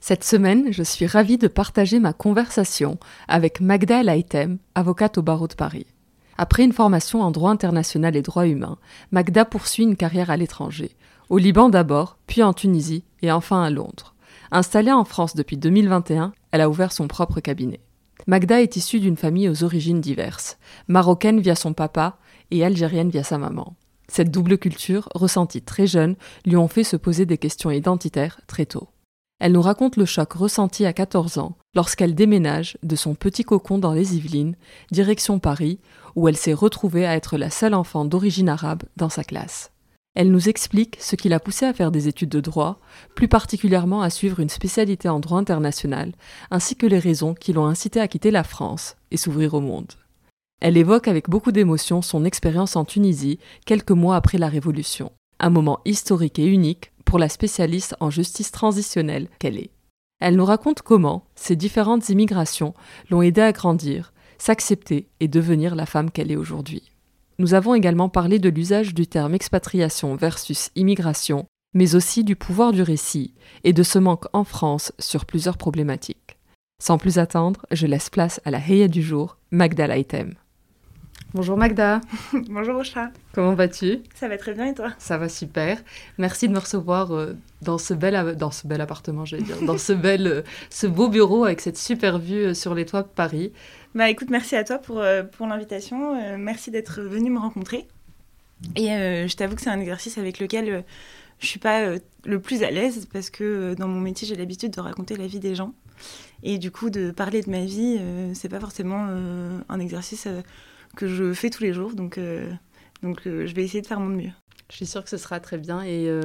Cette semaine, je suis ravie de partager ma conversation avec Magda El avocate au barreau de Paris. Après une formation en droit international et droit humain, Magda poursuit une carrière à l'étranger, au Liban d'abord, puis en Tunisie et enfin à Londres. Installée en France depuis 2021, elle a ouvert son propre cabinet. Magda est issue d'une famille aux origines diverses, marocaine via son papa et algérienne via sa maman. Cette double culture, ressentie très jeune, lui ont fait se poser des questions identitaires très tôt. Elle nous raconte le choc ressenti à 14 ans lorsqu'elle déménage de son petit cocon dans les Yvelines, direction Paris, où elle s'est retrouvée à être la seule enfant d'origine arabe dans sa classe. Elle nous explique ce qui l'a poussée à faire des études de droit, plus particulièrement à suivre une spécialité en droit international, ainsi que les raisons qui l'ont incité à quitter la France et s'ouvrir au monde. Elle évoque avec beaucoup d'émotion son expérience en Tunisie quelques mois après la Révolution, un moment historique et unique pour la spécialiste en justice transitionnelle qu'elle est. Elle nous raconte comment ces différentes immigrations l'ont aidée à grandir, s'accepter et devenir la femme qu'elle est aujourd'hui. Nous avons également parlé de l'usage du terme expatriation versus immigration, mais aussi du pouvoir du récit et de ce manque en France sur plusieurs problématiques. Sans plus attendre, je laisse place à la Heya du jour, Magda Laitem. Bonjour Magda. Bonjour Ocha. Comment vas-tu? Ça va très bien et toi? Ça va super. Merci de me recevoir euh, dans ce bel, dans ce bel appartement, j'allais dire, dans ce, bel, euh, ce beau bureau avec cette super vue euh, sur les toits de Paris. Bah écoute, merci à toi pour, pour l'invitation. merci d'être venu me rencontrer. Et je t'avoue que c'est un exercice avec lequel je suis pas le plus à l'aise parce que dans mon métier, j'ai l'habitude de raconter la vie des gens. Et du coup, de parler de ma vie, c'est pas forcément un exercice que je fais tous les jours. Donc, euh, euh, je vais essayer de faire mon mieux. Je suis sûre que ce sera très bien. Et euh,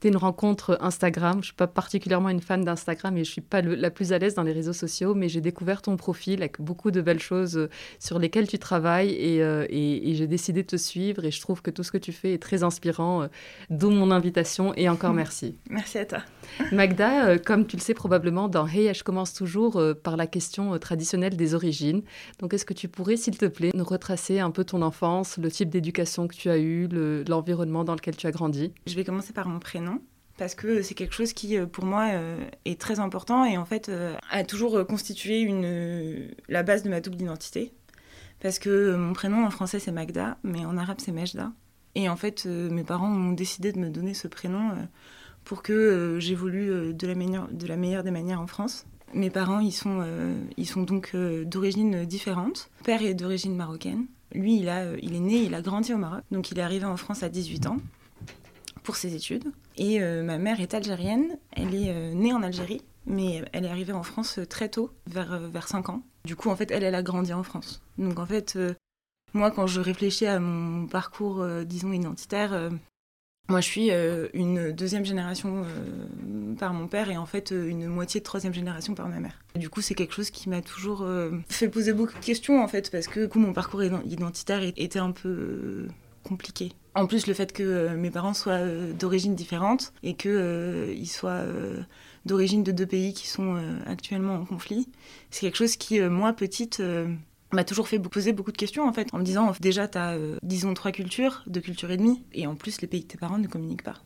tu es une rencontre Instagram. Je ne suis pas particulièrement une fan d'Instagram et je ne suis pas la plus à l'aise dans les réseaux sociaux, mais j'ai découvert ton profil avec beaucoup de belles choses euh, sur lesquelles tu travailles euh, et, et, j'ai décidé de te suivre. Et je trouve que tout ce que tu fais est très inspirant, d'où mon invitation. Et encore merci. Merci à toi. Magda, comme tu le sais probablement, dans Hey, je commence toujours par la question traditionnelle des origines. Donc, est-ce que tu pourrais, s'il te plaît, nous retracer un peu ton enfance, le type d'éducation que tu as eu, l'environnement dans lequel tu as grandi? Je vais commencer par mon prénom parce que c'est quelque chose qui, euh, pour moi, euh, est très important et en fait euh, a toujours constitué une, la base de ma double identité. Parce que mon prénom en français c'est Magda, mais en arabe c'est Mejda. Et en fait, mes parents ont décidé de me donner ce prénom pour que j'évolue de, la meilleure, de la meilleure des manières en France. Mes parents, ils sont, ils sont donc d'origine différente. Mon père est d'origine marocaine lui, il, a, il est né, il a grandi au Maroc, donc il est arrivé en France à 18 ans pour ses études. Et euh, ma mère est algérienne, elle est euh, née en Algérie, mais elle est arrivée en France euh, très tôt, vers, vers 5 ans. Du coup, en fait, elle, elle a grandi en France. Donc en fait, moi, quand je réfléchis à mon parcours, disons, identitaire, moi, je suis euh, une deuxième génération euh, par mon père et en fait euh, une moitié de troisième génération par ma mère. du coup, c'est quelque chose qui m'a toujours fait poser beaucoup de questions en fait parce que coup, mon parcours identitaire était un peu compliqué. En plus, le fait que mes parents soient d'origine différente et qu'ils soient d'origine de deux pays qui sont actuellement en conflit, c'est quelque chose qui, moi, petite, m'a toujours fait poser beaucoup de questions en fait, en me disant déjà tu as euh, disons trois cultures, deux cultures et demie, et en plus les pays de tes parents ne communiquent pas.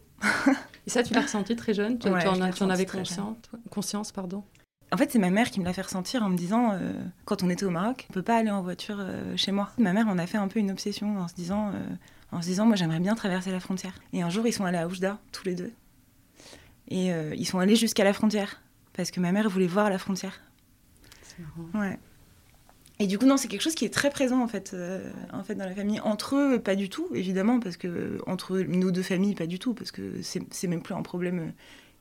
et ça tu l'as ressenti très jeune? Tu, ouais, en, tu en, avais conscience, conscience pardon? En fait, c'est ma mère qui me l'a fait ressentir en me disant, euh, quand on était au Maroc, on peut pas aller en voiture euh, chez moi. Ma mère en a fait un peu une obsession en se disant, euh, en se disant, moi j'aimerais bien traverser la frontière. Et un jour, ils sont allés à Oujda, tous les deux. Et ils sont allés jusqu'à la frontière, parce que ma mère voulait voir la frontière. C'est marrant. Ouais. Et du coup, non, c'est quelque chose qui est très présent en fait, en fait dans la famille. Entre eux, pas du tout, évidemment, parce que entre nos deux familles, pas du tout, parce que c'est même plus un problème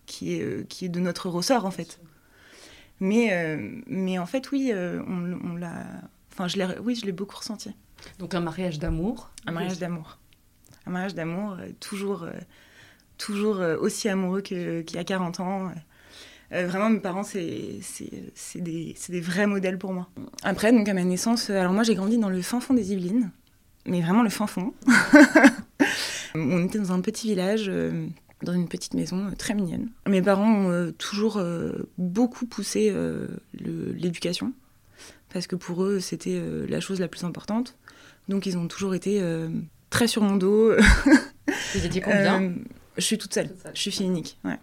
qui est, qui est de notre ressort en fait. Mais, euh, mais en fait, oui, euh, on, on l'a. Enfin, je l'ai, oui, je l'ai beaucoup ressenti. Donc un mariage d'amour. Un mariage d'amour. Un mariage d'amour, euh, toujours, toujours aussi amoureux qu'il y a 40 ans. Vraiment, mes parents, c'est, c'est, des, des, vrais modèles pour moi. Après, donc à ma naissance, alors moi, j'ai grandi dans le fin fond des Yvelines, mais vraiment le fin fond. on était dans un petit village dans une petite maison euh, très mignonne. Mes parents ont euh, toujours euh, beaucoup poussé l'éducation, parce que pour eux, c'était la chose la plus importante. Donc ils ont toujours été très sur mon dos. Vous étiez combien? Je suis toute seule. toute seule. Je suis fille unique. Ouais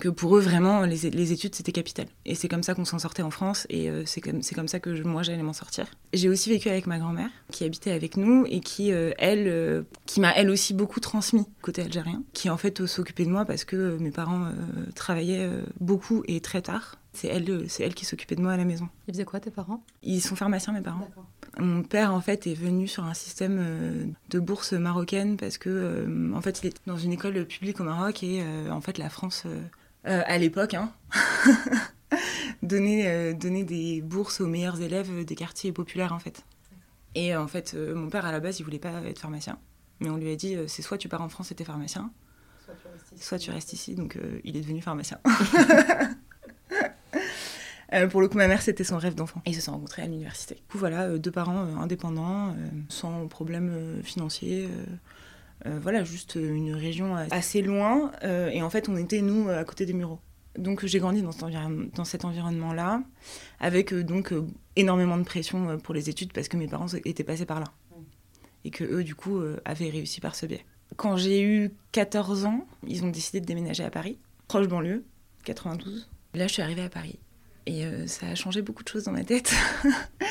que pour eux, vraiment, les, les études, c'était capital. Et c'est comme ça qu'on s'en sortait en France, et euh, c'est comme, comme ça que moi, j'allais m'en sortir. J'ai aussi vécu avec ma grand-mère, qui habitait avec nous, et qui, euh, elle, euh, qui m'a elle aussi beaucoup transmis côté algérien, qui en fait s'occupait de moi parce que mes parents travaillaient beaucoup et très tard. C'est elle, c'est elle qui s'occupait de moi à la maison. Ils faisaient quoi tes parents? Ils sont pharmaciens mes parents. Mon père en fait est venu sur un système de bourse marocaine parce que en fait il était dans une école publique au Maroc et en fait la France euh, à l'époque, hein. donner, euh, donner des bourses aux meilleurs élèves des quartiers populaires en fait. Et en fait, euh, mon père à la base, il voulait pas être pharmacien, mais on lui a dit c'est soit tu pars en France et t'es pharmacien, soit tu restes ici. Soit tu restes ici donc il est devenu pharmacien. pour le coup, ma mère, c'était son rêve d'enfant. Ils se sont rencontrés à l'université. Du coup, voilà, deux parents indépendants, sans problème financier. Euh, voilà, juste une région assez loin. Euh, et en fait, on était, nous, à côté des Mureaux. Donc j'ai grandi dans cet, dans cet environnement-là, avec euh, donc énormément de pression pour les études parce que mes parents étaient passés par là. Et que eux, du coup, avaient réussi par ce biais. Quand j'ai eu 14 ans, ils ont décidé de déménager à Paris, proche banlieue, 92. Là, je suis arrivée à Paris. Et ça a changé beaucoup de choses dans ma tête.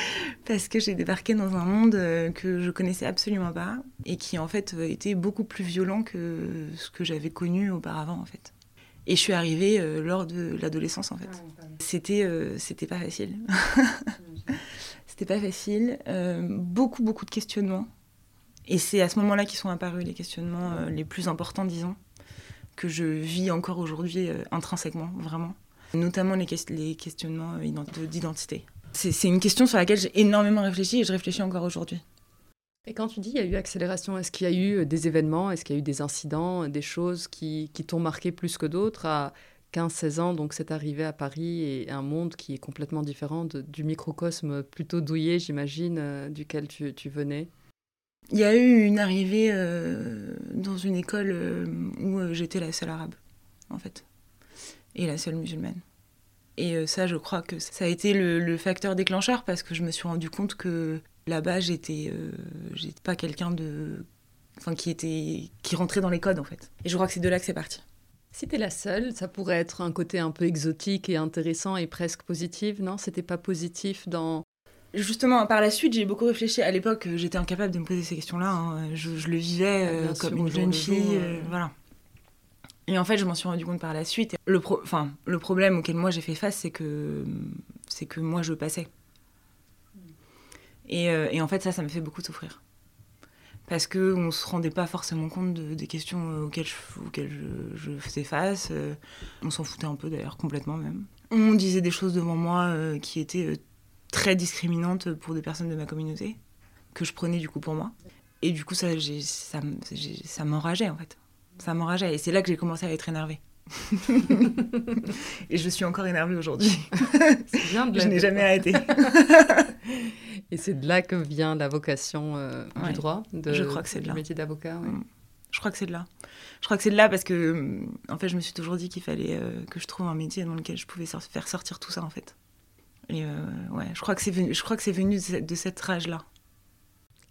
parce que j'ai débarqué dans un monde euh, que je connaissais absolument pas et qui en fait euh, était beaucoup plus violent que ce que j'avais connu auparavant en fait. Et je suis arrivée euh, lors de l'adolescence en fait. C'était c'était pas facile. c'était pas facile. beaucoup beaucoup de questionnements. Et c'est à ce moment-là qu'ils sont apparus les questionnements les plus importants, disons, que je vis encore aujourd'hui intrinsèquement, vraiment. Notamment les, les questionnements d'identité. C'est une question sur laquelle j'ai énormément réfléchi et je réfléchis encore aujourd'hui. Et quand tu dis il y a eu accélération, est-ce qu'il y a eu euh, des événements, est-ce qu'il y a eu des incidents, des choses qui, qui t'ont marqué plus que d'autres à 15-16 ans Donc c'est arrivé à Paris et un monde qui est complètement différent du microcosme plutôt douillet, j'imagine, euh, duquel tu, tu, venais? Il y a eu une arrivée euh, dans une école où j'étais la seule arabe, en fait, et la seule musulmane. Et euh, ça, je crois que ça a été le, facteur déclencheur parce que je me suis rendu compte que là-bas, j'étais euh, pas quelqu'un de. Enfin, qui, était, qui rentrait dans les codes, en fait. Et je crois que c'est de là que c'est parti. Si t'es la seule, ça pourrait être un côté un peu exotique et intéressant et presque positif, non? C'était pas positif dans. Justement, par la suite, j'ai beaucoup réfléchi. À l'époque, j'étais incapable de me poser ces questions-là. Hein. Je, le vivais euh, comme une jeune fille. voilà. Et en fait, je m'en suis rendu compte par la suite. Le, enfin, le problème auquel moi j'ai fait face, c'est que, c'est que moi je passais. Et, euh, et, en fait, ça, ça me fait beaucoup souffrir. Parce qu'on ne se rendait pas forcément compte des questions auxquelles je, auxquelles je, faisais face. Euh, on s'en foutait un peu d'ailleurs, complètement même. On disait des choses devant moi euh, qui étaient très discriminantes pour des personnes de ma communauté, que je prenais du coup pour moi. Et du coup, ça, ça, ça m'enrageait en fait ça m'enrageait. Et c'est là que j'ai commencé à être énervée. et je suis encore énervée aujourd'hui. je n'ai jamais arrêté. et c'est de là que vient la vocation euh, du droit, de, je crois que c'est de là. métier d'avocat. Mm. Je crois que c'est de là. Je crois que c'est de là parce que, en fait, je me suis toujours dit qu'il fallait euh, que je trouve un métier dans lequel je pouvais faire sortir tout ça, en fait. Et ouais, je crois que c'est venu, je crois que c'est venu de, cette rage-là.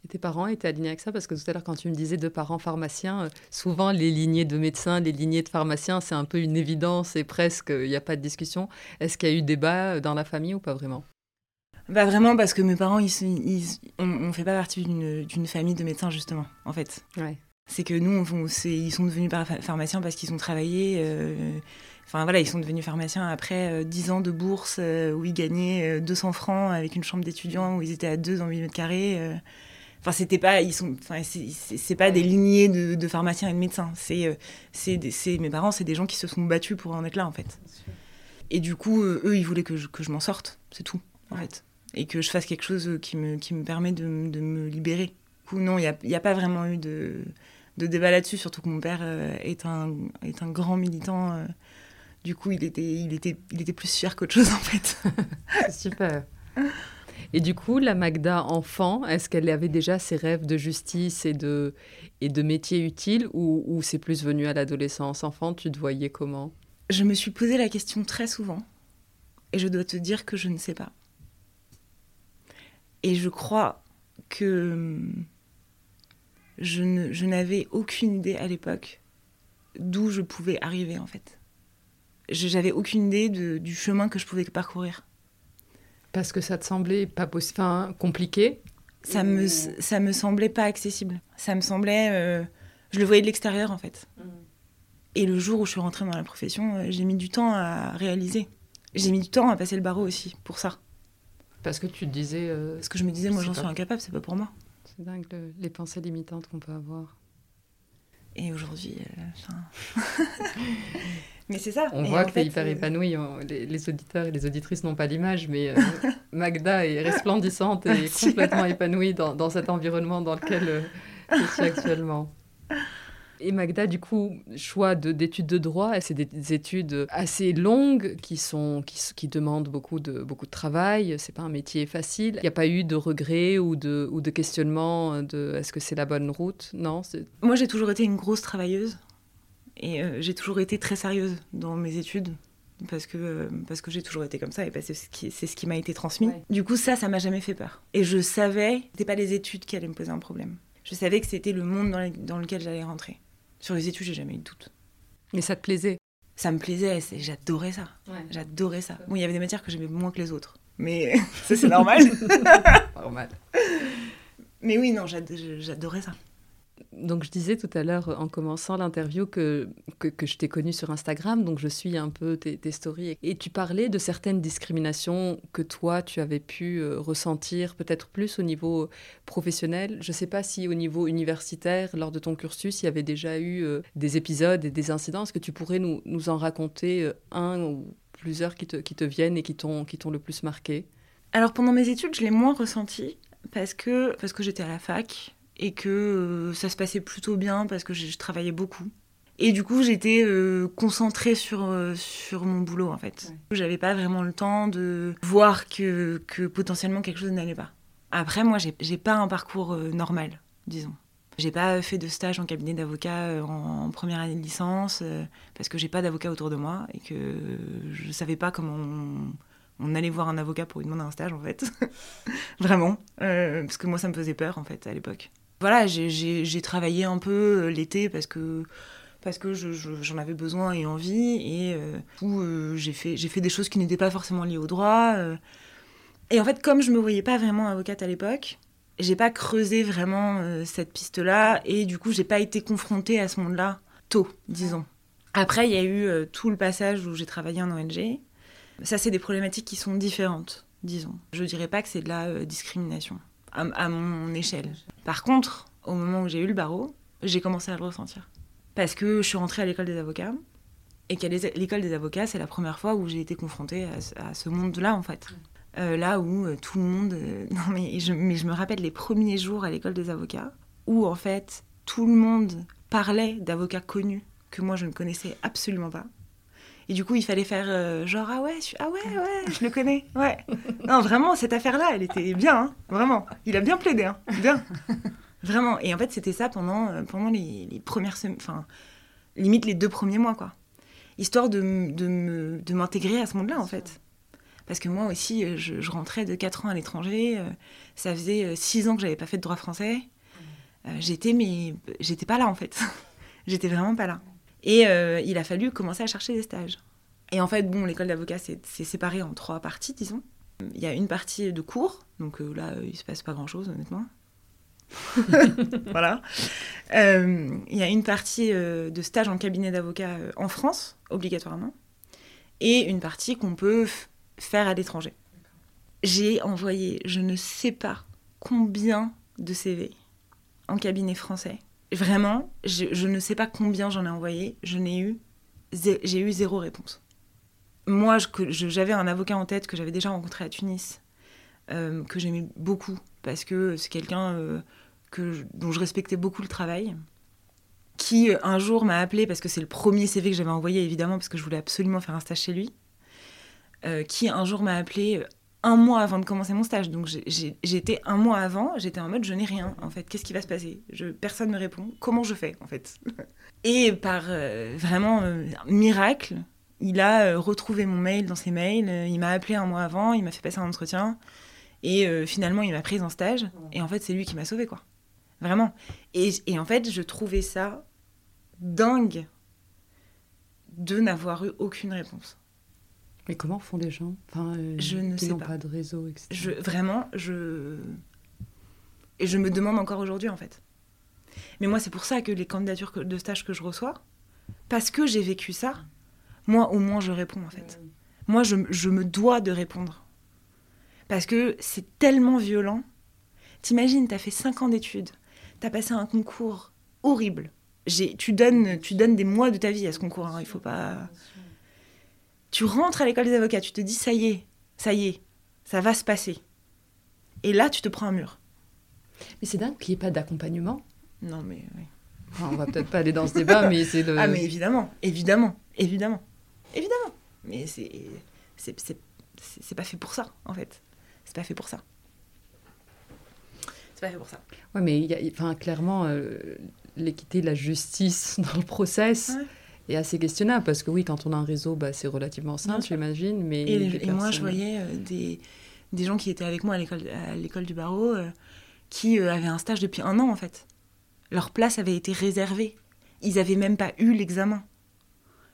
Tes parents étaient alignés avec ça? Parce que tout à l'heure, quand tu me disais deux parents pharmaciens, souvent les lignées de médecins, les lignées de pharmaciens, c'est un peu une évidence et presque, il n'y a pas de discussion. Est-ce qu'il y a eu débat dans la famille ou pas vraiment? Bah vraiment parce que mes parents, ils, ils on, ne fait pas partie d'une famille de médecins justement, en fait. Ouais. C'est que nous, on, ils sont devenus pharmaciens parce qu'ils ont travaillé. Euh, enfin voilà, ils sont devenus pharmaciens après 10 euh, ans de bourse euh, où ils gagnaient 200 francs avec une chambre d'étudiants où ils étaient à deux dans 8 mètres carrés. Enfin, c'était pas, ils sont, enfin, c'est pas des lignées de, de, pharmaciens et de médecins. C'est, c'est, mes parents, c'est des gens qui se sont battus pour en être là, en fait. Et du coup, eux, ils voulaient que je, que je m'en sorte, c'est tout, en fait et que je fasse quelque chose qui me, qui me permet de, de me libérer. Du coup, non, il n'y a, a, pas vraiment eu de, de débat là-dessus, surtout que mon père euh, est, un, est un grand militant. Euh. du coup, il était, il, était, il était plus fier qu'autre chose, en fait. Super. Et du coup, la Magda enfant, est-ce qu'elle avait déjà ses rêves de justice et de, et de métier utile ou, c'est plus venu à l'adolescence? Enfant, tu te voyais comment? Je me suis posé la question très souvent et je dois te dire que je ne sais pas. Et je crois que hum, je, n'avais aucune idée à l'époque d'où je pouvais arriver en fait. J'avais aucune idée du chemin que je pouvais parcourir. Parce que ça te semblait pas possible, enfin, compliqué ça me, ça me semblait pas accessible. Ça me semblait. Euh, je le voyais de l'extérieur en fait. Mm. Et le jour où je suis rentrée dans la profession, euh, j'ai mis du temps à réaliser. J'ai mis du temps à passer le barreau aussi, pour ça. Parce que tu te disais. Euh, Parce que je me disais, moi j'en suis incapable, c'est pas pour moi. C'est dingue les pensées limitantes qu'on peut avoir. Et aujourd'hui, euh, mais c'est ça. On voit que tu es hyper épanoui. Les, auditeurs et les auditrices n'ont pas l'image, mais euh, Magda est resplendissante et complètement épanouie dans, dans, cet environnement dans lequel je suis actuellement. Et Magda, du coup, choix d'études de, droit, c'est des, études assez longues qui, sont, qui, qui, demandent beaucoup de, beaucoup de travail. C'est pas un métier facile. Il n'y a pas eu de regrets ou de, ou de questionnement de est-ce que c'est la bonne route? Non Moi, j'ai toujours été une grosse travailleuse. Et euh, j'ai toujours été très sérieuse dans mes études parce que, euh, parce que j'ai toujours été comme ça et c'est ce qui, ce qui m'a été transmis. Du coup, ça, ça m'a jamais fait peur. Et je savais que ce pas les études qui allaient me poser un problème. Je savais que c'était le monde dans, dans lequel j'allais rentrer. Sur les études, j'ai jamais eu de doute. Mais ça te plaisait? Ça me plaisait, j'adorais ça. J'adorais ça. Bon, il y avait des matières que j'aimais moins que les autres, mais ça c'est normal. normal. Mais oui, non, j'adorais ça donc je disais tout à l'heure en commençant l'interview que, que, je t'ai connue sur Instagram, donc je suis un peu tes, stories. Et tu parlais de certaines discriminations que toi, tu avais pu euh, ressentir peut-être plus au niveau professionnel. Je ne sais pas si au niveau universitaire, lors de ton cursus, il y avait déjà eu euh, des épisodes et des incidents. Est-ce que tu pourrais nous, nous en raconter euh, un ou plusieurs qui te, qui te viennent et qui t'ont le plus marqué? Alors pendant mes études, je l'ai moins ressenti parce que, parce que j'étais à la fac et que euh, ça se passait plutôt bien parce que je, travaillais beaucoup. Et du coup, j'étais euh, concentrée sur, euh, sur mon boulot, en fait. J'avais pas vraiment le temps de voir que, que potentiellement quelque chose n'allait pas. Après, moi, j'ai pas un parcours normal, disons. J'ai pas fait de stage en cabinet d'avocat en, première année de licence parce que j'ai pas d'avocat autour de moi et que je savais pas comment on, on, allait voir un avocat pour lui demander un stage, en fait. Vraiment. parce que moi, ça me faisait peur, en fait, à l'époque. Voilà, j'ai travaillé un peu euh, l'été parce que parce que j'en avais besoin et envie et euh, euh, j'ai fait fait des choses qui n'étaient pas forcément liées au droit et en fait comme je me voyais pas vraiment avocate à l'époque j'ai pas creusé vraiment cette piste là et du coup j'ai pas été confrontée à ce monde là tôt disons. Après il y a eu tout le passage où j'ai travaillé en ONG ça c'est des problématiques qui sont différentes disons. Je dirais pas que c'est de la discrimination à, mon échelle. Par contre, au moment où j'ai eu le barreau, j'ai commencé à le ressentir. Parce que je suis rentrée à l'école des avocats, et qu'à l'école des avocats, c'est la première fois où j'ai été confrontée à, ce monde-là, en fait. Euh, là où euh, tout le monde... Euh, non, mais je, mais je me rappelle les premiers jours à l'école des avocats, où, en fait, tout le monde parlait d'avocats connus que moi, je ne connaissais absolument pas. Et du coup, il fallait faire euh, genre ah ouais, je, ah ouais, ouais, je le connais, ouais. Non, vraiment, cette affaire-là, elle était bien, hein, vraiment. Il a bien plaidé, hein, bien. Vraiment. Et en fait, c'était ça pendant, euh, pendant les, les premières semaines, enfin, limite les deux premiers mois, quoi. Histoire de, de m'intégrer à ce monde-là, en fait. Parce que moi aussi, je, rentrais de 4 ans à l'étranger. ça faisait 6 ans que j'avais pas fait de droit français. j'étais, mais j'étais pas là en fait. j'étais vraiment pas là. Et il a fallu commencer à chercher des stages. Et en fait, bon, l'école d'avocat, c'est séparé en trois parties, disons. Il y a une partie de cours, donc là, il se passe pas grand-chose, honnêtement. voilà. Euh, il y a une partie euh, de stage en cabinet d'avocat euh, en France, obligatoirement, et une partie qu'on peut faire à l'étranger. J'ai envoyé, je ne sais pas combien de CV en cabinet français. Vraiment, je, ne sais pas combien j'en ai envoyé. Je n'ai eu, j'ai eu zéro réponse. Moi, j'avais un avocat en tête que j'avais déjà rencontré à Tunis, que j'aimais beaucoup parce que c'est quelqu'un que dont je respectais beaucoup le travail, qui euh, un jour m'a appelé parce que c'est le premier CV que j'avais envoyé évidemment parce que je voulais absolument faire un stage chez lui, euh, qui un jour m'a appelé euh, un mois avant de commencer mon stage. Donc j'étais un mois avant, j'étais en mode je n'ai rien en fait. Qu'est-ce qui va se passer? Je, Personne ne me répond. Comment je fais en fait? Et par vraiment miracle, il a retrouvé mon mail dans ses mails. il m'a appelé un mois avant, il m'a fait passer un entretien. Et finalement, il m'a prise en stage. Et en fait, c'est lui qui m'a sauvé quoi. Vraiment. Et, en fait, je trouvais ça dingue de n'avoir eu aucune réponse. Mais comment font des gens enfin, euh, Je ne qui sais pas. de réseau, etc. Je, vraiment, je... Et je me demande encore aujourd'hui, en fait. Mais moi, c'est pour ça que les candidatures de stage que je reçois, parce que j'ai vécu ça, moi, au moins, je réponds, en fait. Moi, je, je me dois de répondre. Parce que c'est tellement violent. T'imagines, t'as fait 5 ans d'études, t'as passé un concours horrible. Tu donnes, tu donnes des mois de ta vie à ce concours. Hein, il faut pas. Tu rentres à l'école des avocats, tu te dis ça y est, ça y est, ça va se passer. Et là, tu te prends un mur. Mais c'est dingue qu'il n'y ait pas d'accompagnement. Non, mais. Oui. on va peut-être pas aller dans ce débat, mais c'est le. Ah, mais évidemment, évidemment, évidemment, évidemment. Mais c'est. C'est pas fait pour ça, en fait. C'est pas fait pour ça. C'est pas fait pour ça. Ouais, mais y a, clairement, euh, l'équité, la justice dans le process est assez questionnable parce que oui, quand on a un réseau, bah, c'est relativement simple, j'imagine. Mais et, moi, je voyais euh, des, des, gens qui étaient avec moi à l'école du barreau euh, qui avaient un stage depuis un an en fait. Leur place avait été réservée. Ils n'avaient même pas eu l'examen.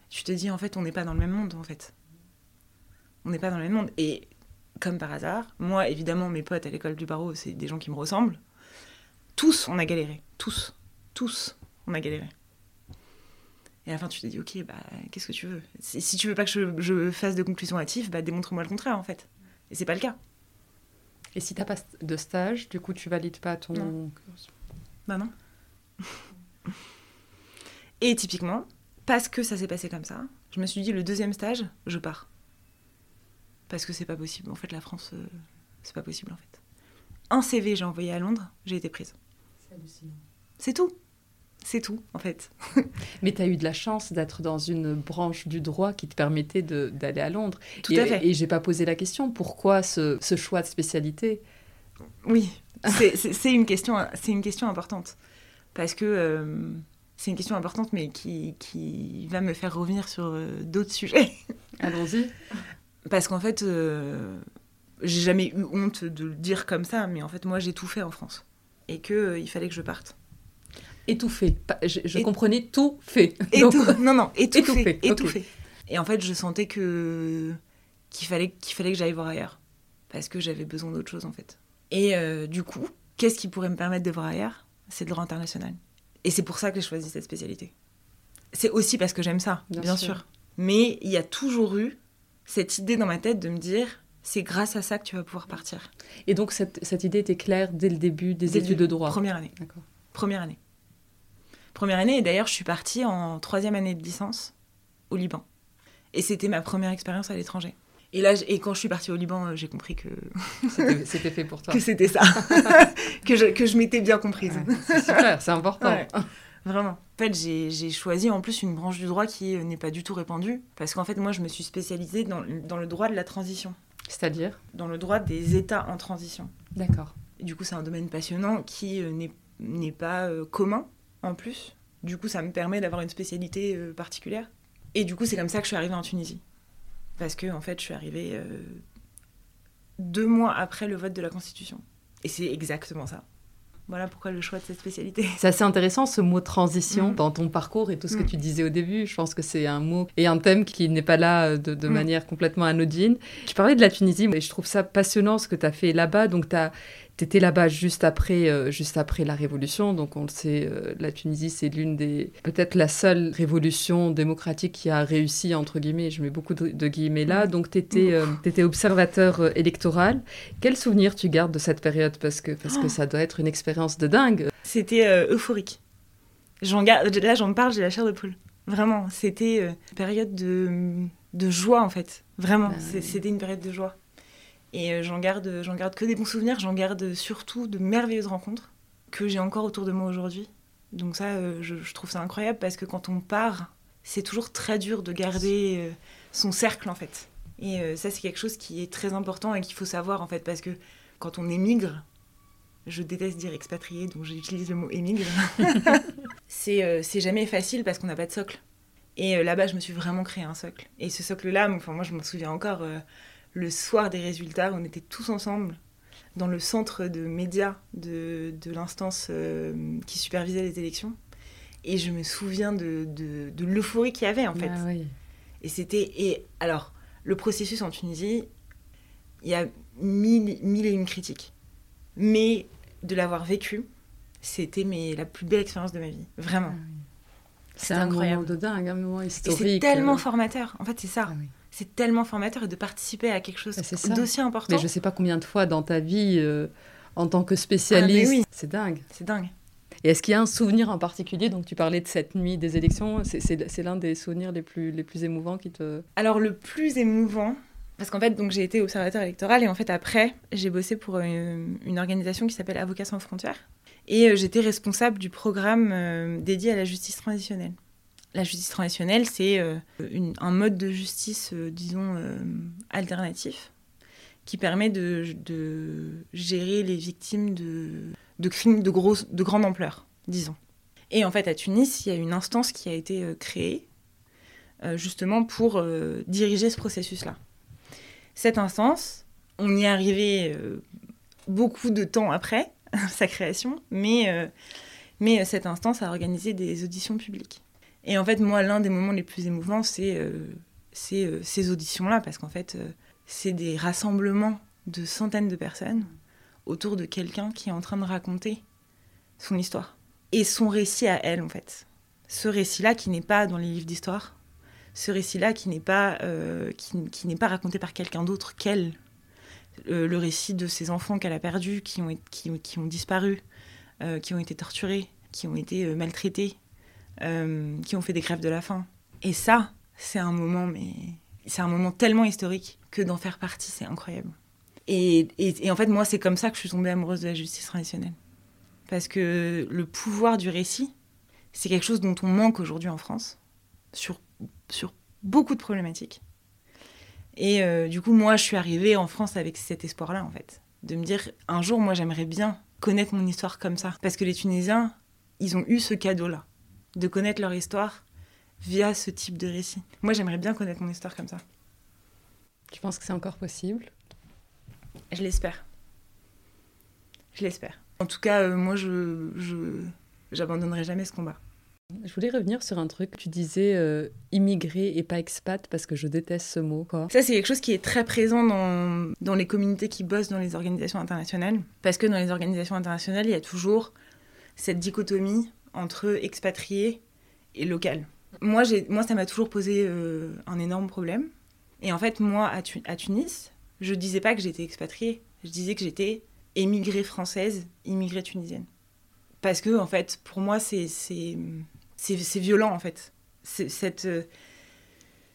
Tu te dis en fait, on n'est pas dans le même monde en fait. On n'est pas dans le même monde. Et comme par hasard. Moi, évidemment, mes potes à l'école du barreau, c'est des gens qui me ressemblent. Tous, on a galéré. Tous. Tous, on a galéré. Et à la fin, tu te dis, ok, bah, qu'est-ce que tu veux? Si, si, tu veux pas que je, fasse de conclusion hâtive, bah, démontre-moi le contraire, en fait. Et c'est pas le cas. Et si t'as pas de stage, du coup, tu valides pas ton... Non. Bah non. Et typiquement, parce que ça s'est passé comme ça, je me suis dit, le deuxième stage, je pars parce que c'est pas possible. En fait, la France, euh, c'est pas possible en fait. Un CV, j'ai envoyé à Londres, j'ai été prise. C'est hallucinant. C'est tout. C'est tout, en fait. Mais tu as eu de la chance d'être dans une branche du droit qui te permettait d'aller à Londres. Tout à fait. Et j'ai pas posé la question. Pourquoi ce, ce choix de spécialité? Oui, c'est une, question, une question importante. Parce que euh, c'est une question importante, mais qui, qui va me faire revenir sur euh, d'autres sujets. Allons-y. Parce qu'en fait, euh, j'ai jamais eu honte de le dire comme ça, mais en fait, moi, j'ai tout fait en France. Et qu'il il fallait que je parte. Étouffé. Je, je comprenais tout fait. Non, non, étouffé. Étouffé. Et en fait, je sentais que qu'il fallait, qu'il fallait que j'aille voir ailleurs. Parce que j'avais besoin d'autre chose, en fait. Et euh, du coup, qu'est-ce qui pourrait me permettre de voir ailleurs? C'est le droit international. Et c'est pour ça que j'ai choisi cette spécialité. C'est aussi parce que j'aime ça, bien, sûr. Mais il y a toujours eu cette idée dans ma tête de me dire c'est grâce à ça que tu vas pouvoir partir. Et donc cette, cette idée était claire dès le début des études de droit Première année. Première année. Première année, et d'ailleurs je suis partie en troisième année de licence au Liban. Et c'était ma première expérience à l'étranger. Et là, et quand je suis partie au Liban, euh, j'ai compris que c'était fait pour toi. que c'était ça, que je, que je m'étais bien comprise. c'est super, c'est important. Vraiment. En fait, j'ai choisi en plus une branche du droit qui euh, n'est pas du tout répandue, parce qu'en fait, moi, je me suis spécialisée dans, dans le droit de la transition. C'est-à-dire? Dans le droit des États en transition. D'accord. Du coup, c'est un domaine passionnant qui euh, n'est pas euh, commun, en plus. Du coup, ça me permet d'avoir une spécialité particulière. Et du coup, c'est comme ça que je suis arrivée en Tunisie. Parce que, en fait, je suis arrivée deux mois après le vote de la Constitution. Et c'est exactement ça. Voilà pourquoi le choix de cette spécialité. C'est assez intéressant ce mot transition Mm. dans ton parcours et tout ce que Mm. tu disais au début. Je pense que c'est un mot et un thème qui n'est pas là euh, de, de Mm. manière complètement anodine. Tu parlais de la Tunisie et je trouve ça passionnant ce que tu as fait là-bas. Donc tu étais là-bas juste après, euh, juste après la Révolution. Donc on le sait, euh, la Tunisie c'est l'une des, peut-être la seule révolution démocratique qui a réussi, entre guillemets, je mets beaucoup de, de guillemets là. Donc tu étais, observateur euh, électoral. Quel souvenir tu gardes de cette période? Parce que, parce que Oh. ça doit être une expérience de dingue. C'était euh, euphorique. J'en garde, là, j'en parle, j'ai la chair de poule. Vraiment, c'était euh, une période de, de joie en fait. Vraiment, Ah c'était une période de joie. Et euh, j'en garde, j'en garde que des bons souvenirs. J'en garde surtout de merveilleuses rencontres que j'ai encore autour de moi aujourd'hui. Donc ça, euh, je, je trouve ça incroyable parce que quand on part, c'est toujours très dur de garder euh, son cercle en fait. Et ça, c'est quelque chose qui est très important et qu'il faut savoir en fait parce que quand on émigre, je déteste dire expatrié, donc j'utilise le mot émigre. c'est jamais facile parce qu'on n'a pas de socle. Et là-bas, je me suis vraiment créé un socle. Et ce socle-là, enfin, moi, je m'en souviens encore, euh, le soir des résultats, on était tous ensemble dans le centre de médias de, de l'instance euh, qui supervisait les élections. Et je me souviens de, de, de l'euphorie qu'il y avait, en fait. Ah oui. Et c'était. Et alors, le processus en Tunisie, il y a mille, mille et une critiques. Mais de l'avoir vécu, c'était mais, la plus belle expérience de ma vie. Vraiment. C'est C'était un incroyable. moment de dingue, un moment historique. c'est tellement euh. formateur. En fait, c'est ça. Ah oui. C'est tellement formateur et de participer à quelque chose Ah, d'aussi important. Mais je sais pas combien de fois dans ta vie, euh, en tant que spécialiste, Ah, oui. c'est dingue. C'est dingue. Et est-ce qu'il y a un souvenir en particulier? Donc tu parlais de cette nuit des élections, c'est- l'un des souvenirs les plus, les plus émouvants qui te... Alors, le plus émouvant, parce qu'en fait, donc j'ai été observateur électoral et en fait, après, j'ai bossé pour une, une organisation qui s'appelle Avocats sans frontières. Et euh, j'étais responsable du programme euh, dédié à la justice transitionnelle. La justice transitionnelle, c'est euh, un mode de justice, euh, disons, euh, alternatif, qui permet de, gérer les victimes de, crimes de, grosse, de grande ampleur, disons. Et en fait, à Tunis, il y a une instance qui a été créée justement pour diriger ce processus-là. Cette instance, on y est arrivé beaucoup de temps après sa création, mais, cette instance a organisé des auditions publiques. Et en fait, moi, l'un des moments les plus émouvants, c'est euh, euh, ces auditions-là, parce qu'en fait, euh, c'est des rassemblements de centaines de personnes autour de quelqu'un qui est en train de raconter son histoire. Et son récit à elle, en fait. Ce récit-là qui n'est pas dans les livres d'histoire, ce récit-là qui n'est pas, qui, qui n'est pas raconté par quelqu'un d'autre qu'elle. Le récit de ces enfants qu'elle a perdus, qui ont, disparu, qui ont été torturés, qui ont été maltraités, euh, qui ont fait des grèves de la faim. Et ça, c'est un moment, mais c'est un moment tellement historique que d'en faire partie, c'est incroyable. Et, en fait, moi, c'est comme ça que je suis tombée amoureuse de la justice traditionnelle. Parce que le pouvoir du récit, c'est quelque chose dont on manque aujourd'hui en France, sur, sur beaucoup de problématiques. Et euh, du coup, moi, je suis arrivée en France avec cet espoir-là, en fait. De me dire, un jour, moi, j'aimerais bien connaître mon histoire comme ça. Parce que les Tunisiens, ils ont eu ce cadeau-là, de connaître leur histoire via ce type de récit. Moi, j'aimerais bien connaître mon histoire comme ça. Tu penses que c'est encore possible? Je l'espère. Je l'espère. En tout cas, euh, moi, je, je j'abandonnerai jamais ce combat. Je voulais revenir sur un truc. Tu disais euh, immigré et pas expat parce que je déteste ce mot. Quoi. Ça, c'est quelque chose qui est très présent dans, dans les communautés qui bossent dans les organisations internationales. Parce que dans les organisations internationales, il y a toujours cette dichotomie entre expatrié et local. Moi, moi ça m'a toujours posé euh, un énorme problème. Et en fait, moi, à, tu, à Tunis, je disais pas que j'étais expatriée. Je disais que j'étais émigrée française, immigrée tunisienne. Parce que, en fait, pour moi, c'est, violent, en fait. Cette,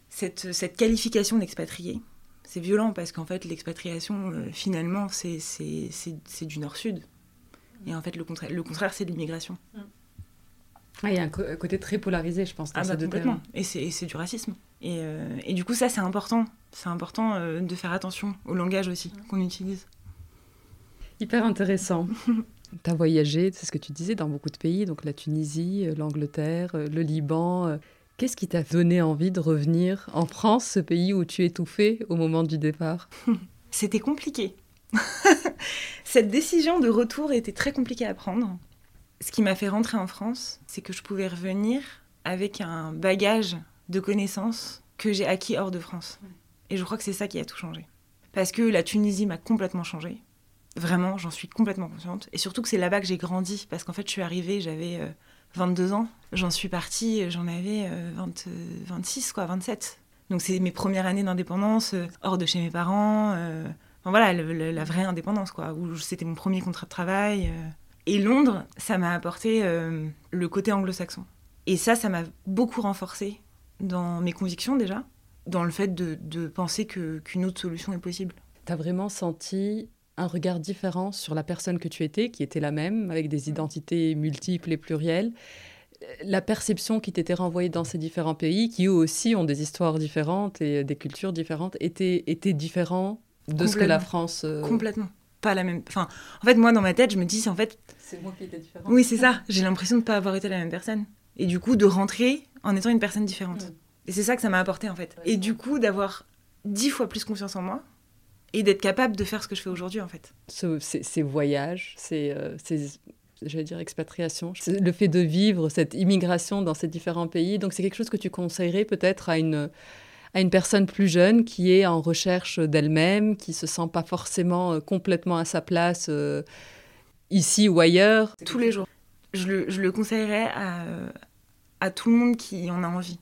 cette, cette qualification d'expatrié, c'est violent parce qu'en fait, l'expatriation, euh, finalement, c'est, du nord-sud. Et en fait, le contraire, le contraire c'est de l'immigration. Ah, il y a un, côté très polarisé, je pense, dans Ah bah complètement. Et c'est, du racisme. Et, euh, et du coup, ça, c'est important. C'est important euh, de faire attention au langage aussi qu'on utilise. Hyper intéressant. tu as voyagé, c'est ce que tu disais, dans beaucoup de pays, donc la Tunisie, euh, l'Angleterre, le Liban. Qu'est-ce qui t'a donné envie de revenir en France, ce pays où tu étouffais au moment du départ? C'était compliqué. Cette décision de retour était très compliquée à prendre. Ce qui m'a fait rentrer en France, c'est que je pouvais revenir avec un bagage de connaissances que j'ai acquis hors de France. Et je crois que c'est ça qui a tout changé. Parce que la Tunisie m'a complètement changé. Vraiment, j'en suis complètement consciente. Et surtout que c'est là-bas que j'ai grandi. Parce qu'en fait, je suis arrivée, j'avais 22 euh, ans. J'en suis partie, j'en avais 26, euh, quoi, 27. Donc c'est mes premières années d'indépendance, euh, hors de chez mes parents. Enfin, voilà, la vraie indépendance, quoi. C'était mon premier contrat de travail. Et Londres, ça m'a apporté le côté anglo-saxon. Et ça, ça m'a beaucoup renforcé dans mes convictions déjà, dans le fait de, de penser qu'une autre solution est possible. Tu as vraiment senti un regard différent sur la personne que tu étais, qui était la même, avec des identités multiples et plurielles. La perception qui t'était renvoyée dans ces différents pays, qui eux aussi ont des histoires différentes et des cultures différentes, était, était différent de ce que la France. Euh, Complètement. Pas la même. Enfin, en fait, moi, dans ma tête, je me dis, en fait. C'est moi qui étais différent. Oui, c'est ça. J'ai l'impression de ne pas avoir été la même personne. Et du coup, de rentrer en étant une personne différente. Et c'est ça que ça m'a apporté en fait. Et du coup, d'avoir dix fois plus confiance en moi et d'être capable de faire ce que je fais aujourd'hui en fait. ces, voyages, ces, euh, j'allais dire expatriation, le fait de vivre cette immigration dans ces différents pays, donc c'est quelque chose que tu conseillerais peut-être à une à une personne plus jeune qui est en recherche d'elle-même, qui se sent pas forcément euh, complètement à sa place euh, ici ou ailleurs. Tous les jours. Je le, je le conseillerais à, à tout le monde qui en a envie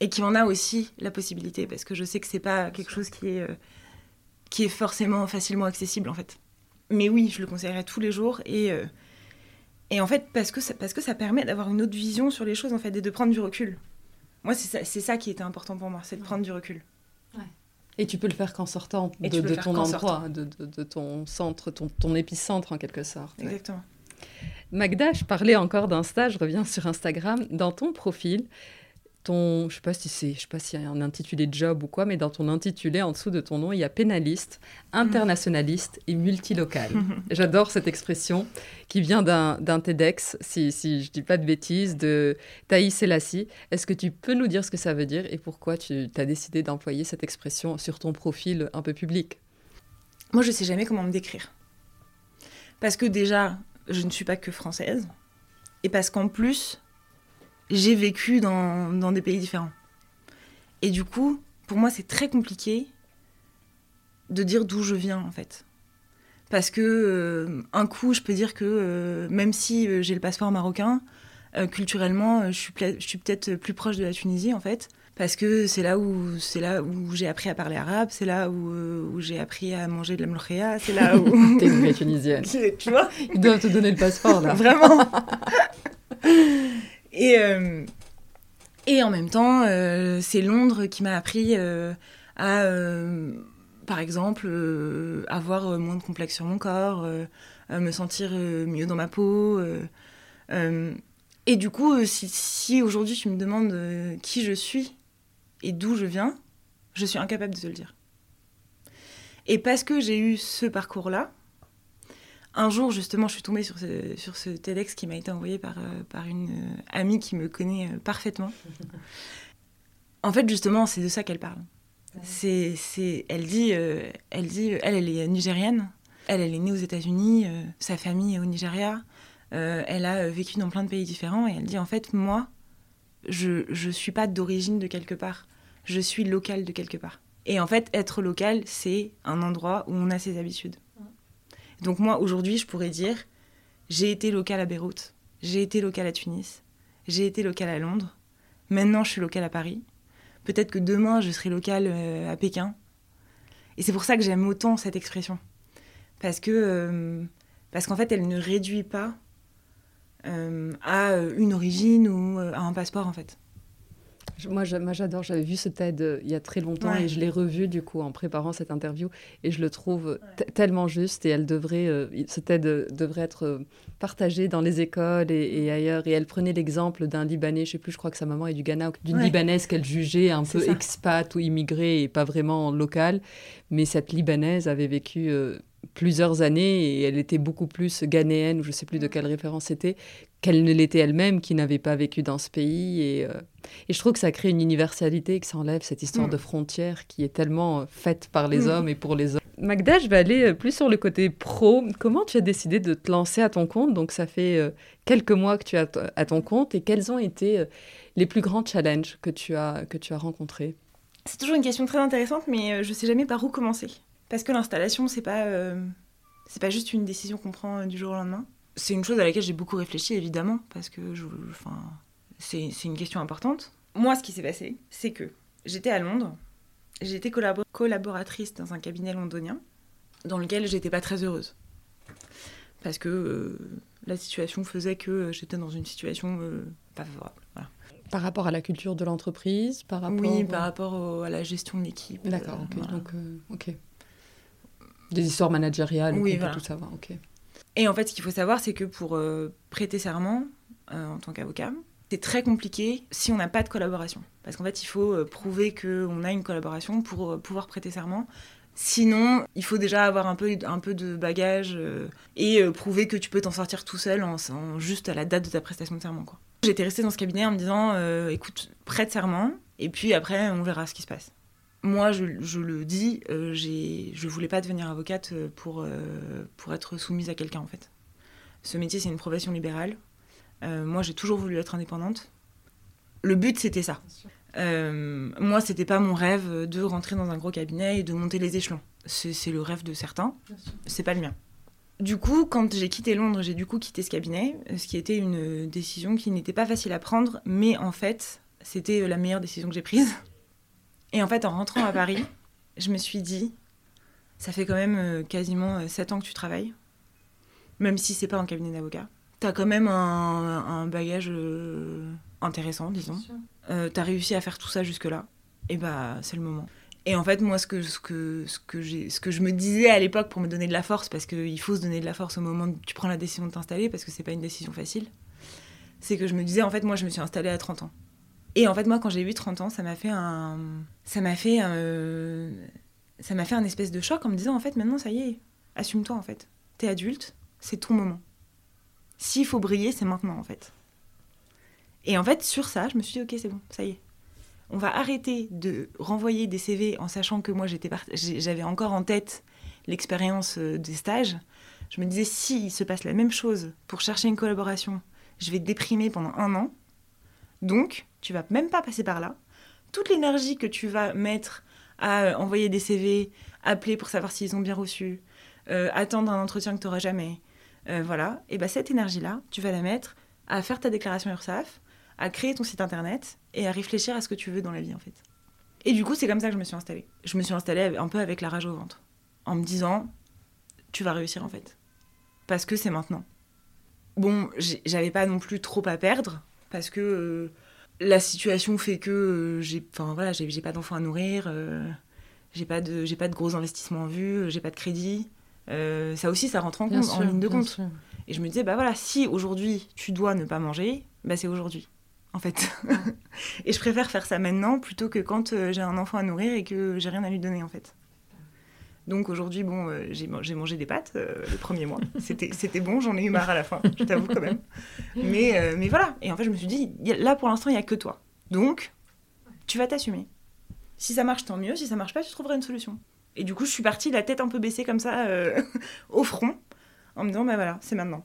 et qui en a aussi la possibilité parce que je sais que c'est pas quelque chose qui est euh, qui est forcément facilement accessible en fait. Mais oui, je le conseillerais tous les jours et euh, et en fait parce que ça, parce que ça permet d'avoir une autre vision sur les choses en fait et de prendre du recul. Moi c'est ça, qui était important pour moi, c'est de prendre du recul. Et tu peux le faire qu'en sortant de, de ton endroit, de, de, ton centre, ton, ton épicentre en quelque sorte. Exactement. Magda, je parlais encore d'un stage, je reviens sur Instagram. Dans ton profil, ton, je sais pas si c'est, je sais pas s'il y a un intitulé job ou quoi, mais dans ton intitulé, en dessous de ton nom, il y a pénaliste, internationaliste et multilocal. J'adore cette expression qui vient d'un TEDx, si, si je dis pas de bêtises, de Thaïs Selassie. Est-ce que tu peux nous dire ce que ça veut dire et pourquoi tu as décidé d'employer cette expression sur ton profil un peu public? Moi, je sais jamais comment me décrire. Parce que déjà, je ne suis pas que française, et parce qu'en plus, j'ai vécu dans, dans, des pays différents. Et du coup, pour moi, c'est très compliqué de dire d'où je viens, en fait. Parce que euh, un coup, je peux dire que euh, même si euh, j'ai le passeport marocain, culturellement, je suis, je suis peut-être plus proche de la Tunisie, en fait parce que c'est là où c'est là où j'ai appris à parler arabe, c'est là où, où j'ai appris à manger de la mlokhéa, c'est là où t'es une vraie tunisienne. tu vois Ils doivent te donner le passeport là. Vraiment. et euh, et en même temps, euh, c'est Londres qui m'a appris à par exemple avoir moins de complexe sur mon corps, me sentir mieux dans ma peau. et du coup, si, si aujourd'hui tu me demandes qui je suis, et d'où je viens, je suis incapable de te le dire. Et parce que j'ai eu ce parcours-là, un jour, justement, je suis tombée sur ce, sur ce TEDx qui m'a été envoyé par, euh, par une euh, amie qui me connaît euh, parfaitement. en fait, justement, c'est de ça qu'elle parle. C'est, c'est, elle dit, elle dit, elle, elle est nigérienne. Elle, elle est née aux États-Unis. sa famille est au Nigeria. elle a vécu dans plein de pays différents. Et elle dit, en fait, moi, je ne suis pas d'origine de quelque part je suis local de quelque part. Et en fait, être local, c'est un endroit où on a ses habitudes. Donc moi, aujourd'hui, je pourrais dire, j'ai été local à Beyrouth, j'ai été local à Tunis, j'ai été local à Londres, maintenant je suis local à Paris. Peut-être que demain, je serai local euh, à Pékin. Et c'est pour ça que j'aime autant cette expression. Parce que euh, parce qu'en fait, elle ne réduit pas euh, à une origine ou à un passeport, en fait. Moi, j'adore. J'avais vu ce TED euh, il y a très longtemps et je l'ai revu du coup en préparant cette interview et je le trouve tellement juste et elle devrait, euh, ce TED euh, devrait être partagé dans les écoles et, ailleurs. Et elle prenait l'exemple d'un Libanais, je sais plus, je crois que sa maman est du Ghana, d'une Libanaise qu'elle jugeait un peu expat ou immigrée et pas vraiment locale, mais cette Libanaise avait vécu plusieurs années et elle était beaucoup plus ghanéenne, ou je ne sais plus de quelle référence c'était, qu'elle ne l'était elle-même, qui n'avait pas vécu dans ce pays. Et, euh, et, je trouve que ça crée une universalité, que ça enlève cette histoire mm. de frontières qui est tellement euh, faite par les mm. hommes et pour les hommes. Magda, je vais aller euh, plus sur le côté pro. Comment tu as décidé de te lancer à ton compte? Donc ça fait quelques mois que tu es à ton compte et quels ont été les plus grands challenges que tu as, que tu as rencontrés? C'est toujours une question très intéressante, mais je ne sais jamais par où commencer. Parce que l'installation, c'est pas, c'est pas juste une décision qu'on prend du jour au lendemain c'est une chose à laquelle j'ai beaucoup réfléchi, évidemment, parce que je, enfin, c'est, une question importante. Moi, ce qui s'est passé, c'est que j'étais à Londres, j'étais collaboratrice dans un cabinet londonien, dans lequel j'étais pas très heureuse. Parce que euh, la situation faisait que j'étais dans une situation euh, pas favorable. Par rapport à la culture de l'entreprise par rapport Oui, par rapport à la gestion de l'équipe. D'accord, ok. Donc, euh, ok. Des histoires managériales, oui, voilà. tout savoir, ok. Et en fait, ce qu'il faut savoir, c'est que pour euh, prêter serment euh, en tant qu'avocat, c'est très compliqué si on n'a pas de collaboration. Parce qu'en fait, il faut euh, prouver qu'on a une collaboration pour pouvoir prêter serment. Sinon, il faut déjà avoir un peu, un peu de bagage et prouver que tu peux t'en sortir tout seul en, juste à la date de ta prestation de serment. Quoi. J'étais restée dans ce cabinet en me disant, écoute, prête serment, et puis après, on verra ce qui se passe moi, je, le dis, euh, je voulais pas devenir avocate euh, pour, euh, pour être soumise à quelqu'un, en fait. Ce métier, c'est une profession libérale. Euh, moi, j'ai toujours voulu être indépendante. Le but, c'était ça. moi, c'était pas mon rêve de rentrer dans un gros cabinet et de monter les échelons. C'est le rêve de certains. C'est pas le mien. Du coup, quand j'ai quitté Londres, j'ai du coup quitté ce cabinet, ce qui était une décision qui n'était pas facile à prendre, mais en fait, c'était la meilleure décision que j'ai prise. Et en fait, en rentrant à Paris, je me suis dit, ça fait quand même euh, quasiment 7 euh, ans que tu travailles, même si c'est pas en cabinet d'avocat. Tu as quand même un, bagage euh, intéressant, disons. Euh, tu as réussi à faire tout ça jusque-là. Et bah, c'est le moment. Et en fait, moi, ce que, ce que, ce que, ce que je me disais à l'époque pour me donner de la force, parce qu'il faut se donner de la force au moment où tu prends la décision de t'installer, parce que c'est pas une décision facile, c'est que je me disais, en fait, moi, je me suis installée à 30 ans. Et en fait, moi, quand j'ai eu 30 ans, ça m'a fait un. Ça m'a fait. Un... Ça m'a fait un espèce de choc en me disant, en fait, maintenant, ça y est, assume-toi, en fait. T'es adulte, c'est ton moment. S'il faut briller, c'est maintenant, en fait. Et en fait, sur ça, je me suis dit, ok, c'est bon, ça y est. On va arrêter de renvoyer des CV en sachant que moi, j'étais j'avais encore en tête l'expérience euh, des stages. Je me disais, s'il se passe la même chose pour chercher une collaboration, je vais déprimer pendant un an. Donc, tu vas même pas passer par là. Toute l'énergie que tu vas mettre à euh, envoyer des CV, appeler pour savoir s'ils ont bien reçu, euh, attendre un entretien que tu n'auras jamais, euh, voilà, et ben cette énergie-là, tu vas la mettre à faire ta déclaration URSAF, à créer ton site internet et à réfléchir à ce que tu veux dans la vie en fait. Et du coup, c'est comme ça que je me suis installée. Je me suis installée un peu avec la rage au ventre, en me disant, tu vas réussir en fait, parce que c'est maintenant. Bon, j'avais pas non plus trop à perdre, parce que la situation fait que euh, j'ai enfin voilà j'ai pas d'enfants à nourrir euh, j'ai pas de j'ai pas de gros investissements en vue j'ai pas de crédit. Euh, ça aussi ça rentre en, compte, en ligne de compte. et je me disais bah voilà si aujourd'hui tu dois ne pas manger bah c'est aujourd'hui en fait. Et je préfère faire ça maintenant plutôt que quand j'ai un enfant à nourrir et que j'ai rien à lui donner en fait donc aujourd'hui, bon, euh, j'ai mangé des pâtes euh, le premier mois. C'était bon, j'en ai eu marre à la fin, je t'avoue quand même. Mais, euh, mais voilà. Et en fait, je me suis dit, là pour l'instant, il n'y a que toi. Donc, tu vas t'assumer. Si ça marche, tant mieux. Si ça marche pas, tu trouveras une solution. Et du coup, je suis partie la tête un peu baissée comme ça, au front, en me disant, ben voilà, c'est maintenant.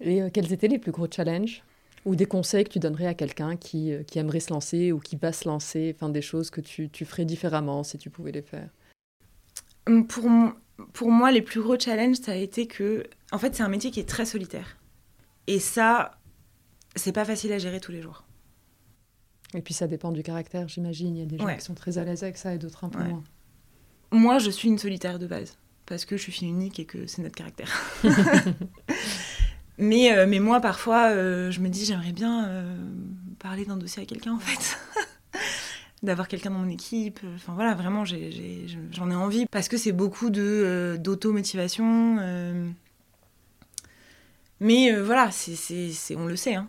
Et quels étaient les plus gros challenges ou des conseils que tu donnerais à quelqu'un qui, qui aimerait se lancer ou qui va se lancer, enfin des choses que tu, tu ferais différemment si tu pouvais les faire pour, pour moi, les plus gros challenges, ça a été que, en fait, c'est un métier qui est très solitaire. Et ça, c'est pas facile à gérer tous les jours. Et puis ça dépend du caractère, j'imagine. Il y a des gens qui sont très à l'aise avec ça et d'autres un peu moins. Moi, je suis une solitaire de base, parce que je suis fille unique et que c'est notre caractère. mais, euh, mais moi, parfois, euh, je me dis, j'aimerais bien euh, parler d'un dossier à quelqu'un, en fait. D'avoir quelqu'un dans mon équipe. Enfin voilà, vraiment, j'en ai, envie parce que c'est beaucoup de euh, d'auto-motivation. Euh. Mais euh, voilà, c'est, on le sait, hein.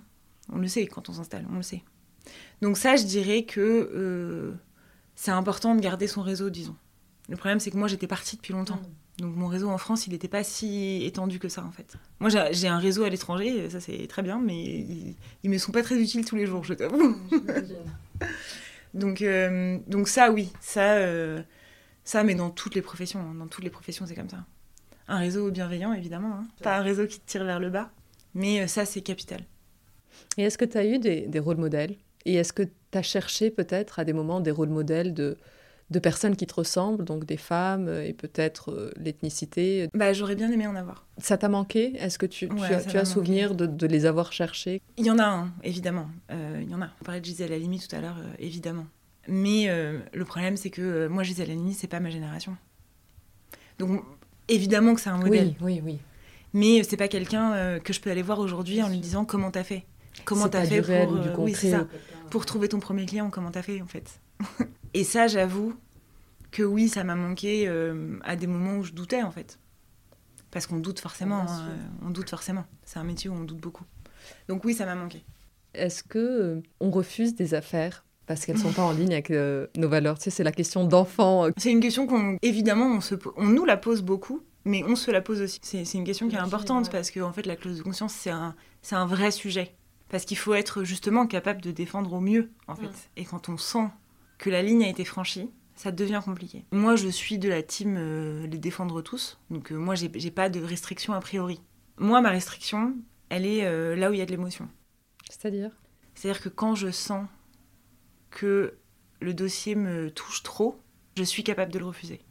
on le sait quand on s'installe, on le sait. Donc ça, je dirais que c'est important de garder son réseau, disons. Le problème, c'est que moi, j'étais partie depuis longtemps. Mm. Donc mon réseau en France, il n'était pas si étendu que ça, en fait. Moi, j'ai un réseau à l'étranger, ça c'est très bien, mais ils, ne me sont pas très utiles tous les jours, je t'avoue. donc, euh, donc ça, oui, ça, euh, ça, mais dans toutes les professions, hein. dans toutes les professions, c'est comme ça. Un réseau bienveillant, évidemment, hein. pas un réseau qui te tire vers le bas, mais euh, ça, c'est capital. Et est-ce que tu as eu des, des rôles modèles? Et est-ce que tu as cherché peut-être à des moments des rôles modèles de de personnes qui te ressemblent, donc des femmes et peut-être euh, l'ethnicité Bah, j'aurais bien aimé en avoir. Ça t'a manqué? Est-ce que tu, tu as, souvenir de, les avoir cherchés Il y en a un, évidemment. Euh, il y en a. On parlait de Gisèle Halimi tout à l'heure, euh, évidemment. Mais le problème, c'est que moi, Gisèle Halimi, c'est pas ma génération. Donc, évidemment que c'est un modèle. Oui, oui, oui. Mais c'est pas quelqu'un que je peux aller voir aujourd'hui en lui disant comment t'as fait? Comment t'as fait pour, oui, ça. pour trouver ton premier client, comment t'as fait en fait? Et ça, j'avoue que oui, ça m'a manqué euh, à des moments où je doutais en fait. Parce qu'on doute forcément, hein, on doute forcément. C'est un métier où on doute beaucoup. Donc oui, ça m'a manqué. Est-ce que euh, on refuse des affaires parce qu'elles sont pas en ligne avec euh, nos valeurs? Tu sais, c'est la question d'enfant. C'est une question qu'on, évidemment, on, se, on nous la pose beaucoup, mais on se la pose aussi. C'est, une question qui est importante parce que en fait, la clause de conscience, c'est un, c'est un vrai sujet. Parce qu'il faut être justement capable de défendre au mieux, en fait. Et quand on sent que la ligne a été franchie, ça devient compliqué. Moi, je suis de la team euh, les défendre tous, donc euh, moi, j'ai pas de restriction a priori. Moi, ma restriction, elle est euh, là où il y a de l'émotion. C'est-à-dire? C'est-à-dire que quand je sens que le dossier me touche trop, je suis capable de le refuser.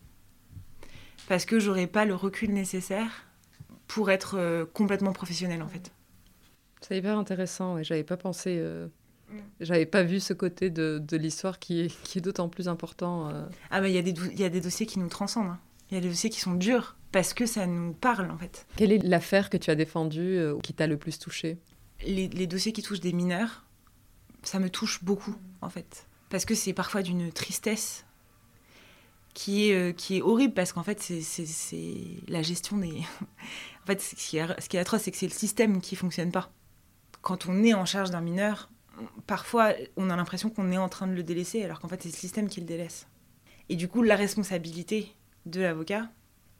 Parce que j'aurais pas le recul nécessaire pour être complètement professionnel, en fait. C'est hyper intéressant, et j'avais pas pensé. J'avais pas vu ce côté de, de l'histoire qui est, qui est d'autant plus important. Euh. Ah bah il y, a des y a des dossiers qui nous transcendent. Hein. Il y a des dossiers qui sont durs parce que ça nous parle en fait. Quelle est l'affaire que tu as défendue euh, ou qui t'a le plus touché les, les, dossiers qui touchent des mineurs, ça me touche beaucoup en fait. Parce que c'est parfois d'une tristesse qui est, euh, qui est horrible parce qu'en fait c'est la gestion des... en fait ce qui est, ce qui est atroce c'est que c'est le système qui fonctionne pas. Quand on est en charge d'un mineur, parfois, on a l'impression qu'on est en train de le délaisser, alors qu'en fait, c'est le système qui le délaisse. Et du coup, la responsabilité de l'avocat,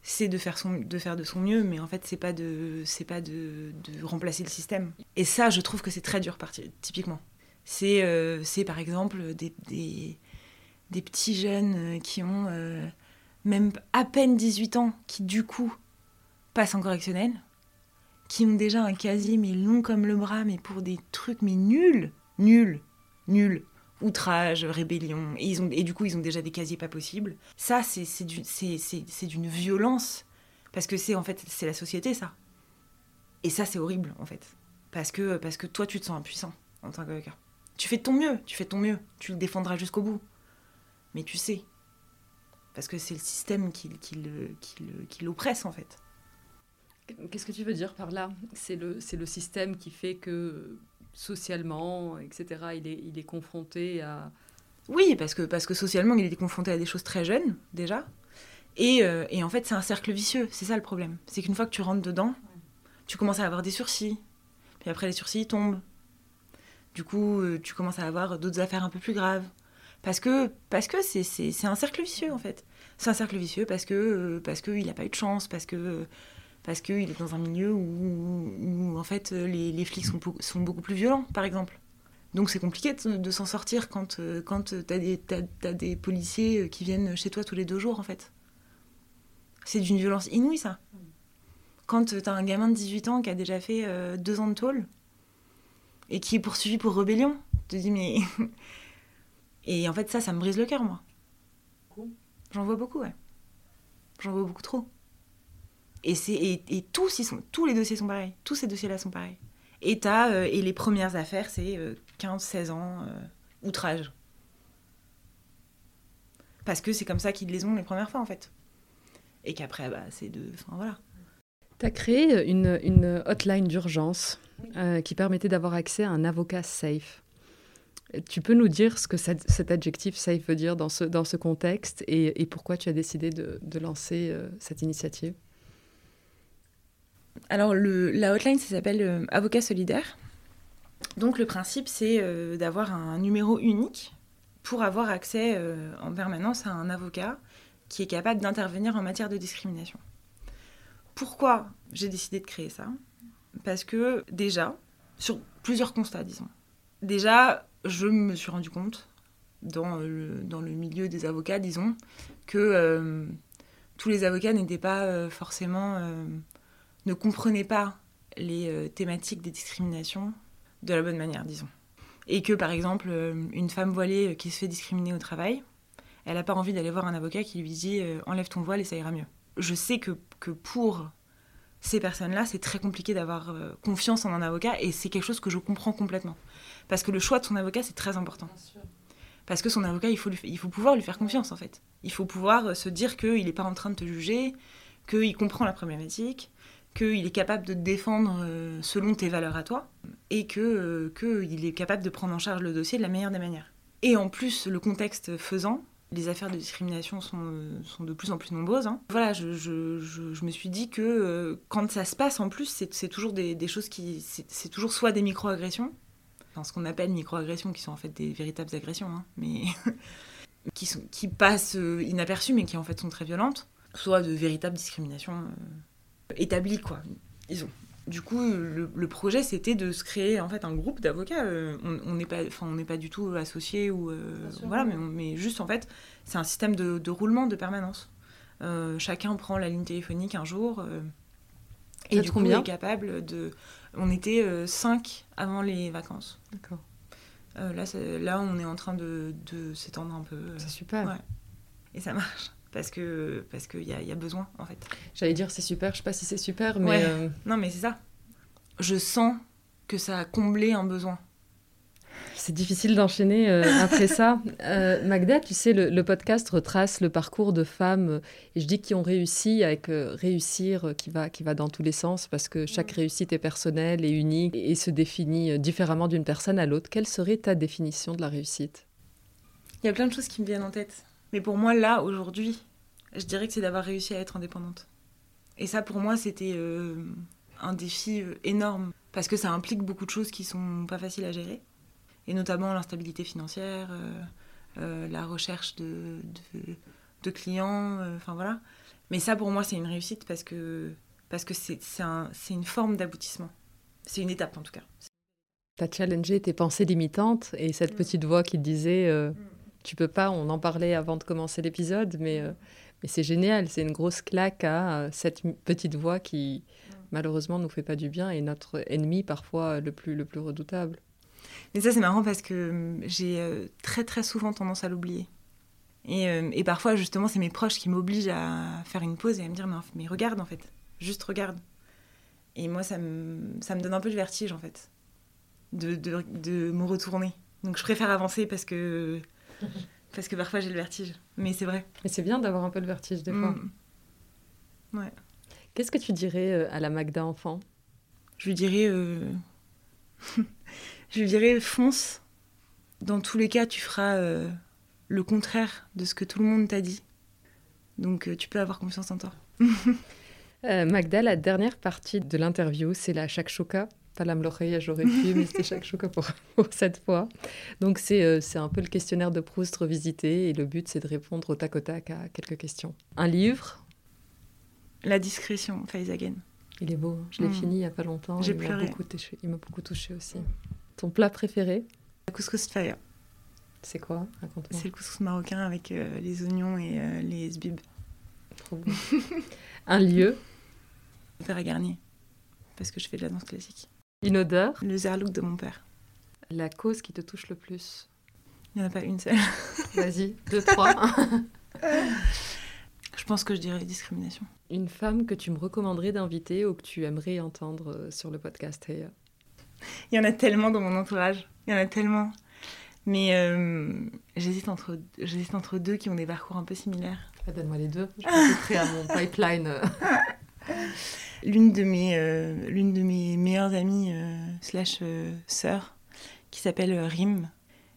c'est de faire, de son mieux, mais en fait, c'est pas, de, pas de, remplacer le système. Et ça, je trouve que c'est très dur, typiquement. C'est, euh, c'est par exemple des, des, petits jeunes qui ont euh, même à peine 18 ans, qui du coup passent en correctionnel, qui ont déjà un casier mais long comme le bras, mais pour des trucs mais nuls nul, nul. Outrage, rébellion, et, du coup ils ont déjà des casiers pas possibles. Ça, c'est d'une violence, parce que c'est en fait, c'est la société ça. Et ça, c'est horrible en fait. Parce que, parce que toi, tu te sens impuissant en tant qu'avocat. Tu fais de ton mieux, tu fais ton mieux, tu le défendras jusqu'au bout. Mais tu sais, parce que c'est le système qui, qui, l'oppresse en fait. Qu'est-ce que tu veux dire par là? C'est le système qui fait que socialement, etc. Il est, il est confronté à... Oui, parce que, parce que socialement, il est confronté à des choses très jeunes, déjà. Et, euh, et en fait, c'est un cercle vicieux. C'est ça le problème. C'est qu'une fois que tu rentres dedans, tu commences à avoir des sursis. Puis après, les sursis tombent. Du coup, euh, tu commences à avoir d'autres affaires un peu plus graves. Parce que parce que c'est un cercle vicieux, en fait. C'est un cercle vicieux parce que euh, parce qu'il n'a pas eu de chance, parce que parce qu'il est dans un milieu où, en fait les, flics sont, sont, beaucoup plus violents, par exemple. Donc c'est compliqué de, s'en sortir quand, quand tu as, des policiers euh, qui viennent chez toi tous les deux jours, en fait. C'est d'une violence inouïe, ça. Quand tu as un gamin de 18 ans qui a déjà fait euh, deux ans de tôle et qui est poursuivi pour rébellion, tu te dis, mais. et en fait, ça, ça me brise le cœur, moi. J'en vois beaucoup, ouais. J'en vois beaucoup trop. Et, tous, les dossiers sont pareils. Tous ces dossiers-là sont pareils. Et, euh, et les premières affaires, c'est 15-16 euh, ans, euh, outrage. Parce que c'est comme ça qu'ils les ont les premières fois, en fait. Et qu'après, bah, c'est de... Enfin, voilà. Tu as créé une, une hotline d'urgence qui permettait d'avoir accès à un avocat safe. Tu peux nous dire ce que cet adjectif safe veut dire dans ce, contexte et, pourquoi tu as décidé de lancer cette initiative? Alors, la hotline, ça s'appelle euh, Avocat Solidaire. Donc, le principe, c'est euh, d'avoir un numéro unique pour avoir accès euh, en permanence à un avocat qui est capable d'intervenir en matière de discrimination. Pourquoi j'ai décidé de créer ça? Parce que déjà, sur plusieurs constats, disons. Déjà, je me suis rendu compte, dans le, le milieu des avocats, disons, que tous les avocats n'étaient pas forcément. Euh, ne comprenaient pas les thématiques des discriminations de la bonne manière, disons. Et que, par exemple, une femme voilée qui se fait discriminer au travail, elle n'a pas envie d'aller voir un avocat qui lui dit enlève ton voile et ça ira mieux. Je sais que, que pour ces personnes-là, c'est très compliqué d'avoir confiance en un avocat et c'est quelque chose que je comprends complètement. Parce que le choix de son avocat, c'est très important. Parce que son avocat, il faut, il faut pouvoir lui faire confiance, en fait. Il faut pouvoir euh, se dire qu'il n'est pas en train de te juger, qu'il comprend la problématique, qu'il est capable de te défendre euh, selon tes valeurs à toi, et qu'il euh, que il est capable de prendre en charge le dossier de la meilleure des manières. Et en plus, le contexte faisant, les affaires de discrimination sont, sont de plus en plus nombreuses. Hein. Voilà, je, je, je, me suis dit que quand ça se passe, en plus, c'est toujours des, choses qui... C'est toujours soit des micro-agressions, ce qu'on appelle microagressions, qui sont en fait des véritables agressions, hein, mais qui, qui passent euh, inaperçues, mais qui en fait sont très violentes, soit de véritables discriminations euh, établies, quoi, disons. Du coup, le, projet, c'était de se créer en fait un groupe d'avocats. Euh, on n'est pas, enfin, on n'est pas du tout associés ou voilà, mais, mais, juste en fait, c'est un système de, de, roulement de permanence. chacun prend la ligne téléphonique un jour et du coup, on est capable de. On était 5 euh, avant les vacances. D'accord. Euh, là, là, on est en train de, de s'étendre un peu. C'est super. Ouais. Et ça marche. Parce que parce qu'il y a, y a, besoin, en fait. J'allais dire c'est super, je sais pas si c'est super, mais. Euh, non, mais c'est ça. Je sens que ça a comblé un besoin. C'est difficile d'enchaîner euh, après ça. Euh, Magda, tu sais, le, podcast retrace le parcours de femmes, et je dis qui ont réussi avec euh, réussir qui va, qui va dans tous les sens, parce que chaque réussite est personnelle et unique et, se définit différemment d'une personne à l'autre. Quelle serait ta définition de la réussite? Il y a plein de choses qui me viennent en tête. Mais pour moi, là, aujourd'hui, je dirais que c'est d'avoir réussi à être indépendante. Et ça, pour moi, c'était un défi énorme, parce que ça implique beaucoup de choses qui sont pas faciles à gérer et notamment l'instabilité financière, euh, euh, la recherche de, de, clients, euh, enfin voilà. Mais ça, pour moi, c'est une réussite parce que parce que c'est un, une forme d'aboutissement. C'est une étape, en tout cas. Tu as challengé tes pensées limitantes et cette mm. petite voix qui te disait mm. Tu peux pas, on en parlait avant de commencer l'épisode, mais, mais c'est génial, c'est une grosse claque à cette petite voix qui, malheureusement, nous fait pas du bien et notre ennemi parfois le plus, le plus redoutable. Mais ça, c'est marrant parce que j'ai euh, très très souvent tendance à l'oublier. Et, euh, et, parfois, justement, c'est mes proches qui m'obligent à faire une pause et à me dire mais, mais, regarde en fait, juste regarde. Et moi, ça me, ça me donne un peu de vertige en fait, de, de, de me retourner. Donc je préfère avancer parce que, parce que parfois j'ai le vertige. Mais c'est vrai. Mais c'est bien d'avoir un peu le vertige des fois. Mmh. Ouais. Qu'est-ce que tu dirais euh, à la Magda enfant? Je lui dirais. je lui dirais fonce. Dans tous les cas, tu feras euh, le contraire de ce que tout le monde t'a dit. Donc euh, tu peux avoir confiance en toi. euh, Magda, la dernière partie de l'interview, c'est la shakshuka. Pas la mloreya, j'aurais pu, mais c'était shakshuka pour, pour cette fois. Donc c'est euh, un peu le questionnaire de Proust revisité et le but c'est de répondre au tac au tac à quelques questions. Un livre? La discrétion, Faizagen. Il est beau, hein. je l'ai mm. fini il n'y a pas longtemps. J'ai pleuré. il m'a beaucoup touché aussi. Ton plat préféré? Le couscous faya. C'est quoi? C'est le couscous marocain avec euh, les oignons et euh, les zbib. Trop bon. Un lieu? Père à Garnier, parce que je fais de la danse classique. Une odeur Le zerlouk de mon père. La cause qui te touche le plus Il n'y en a pas une seule. Vas-y, deux, trois. je pense que je dirais discrimination. Une femme que tu me recommanderais d'inviter ou que tu aimerais entendre euh, sur le podcast il y en a tellement dans mon entourage. Il y en a tellement. Mais euh, j'hésite entre, j'hésite entre deux qui ont des parcours un peu similaires. Ah, donne-moi les deux. Je vais à mon pipeline. l'une, de mes, euh, l'une de mes meilleures amies, euh, slash sœur, qui s'appelle Rim,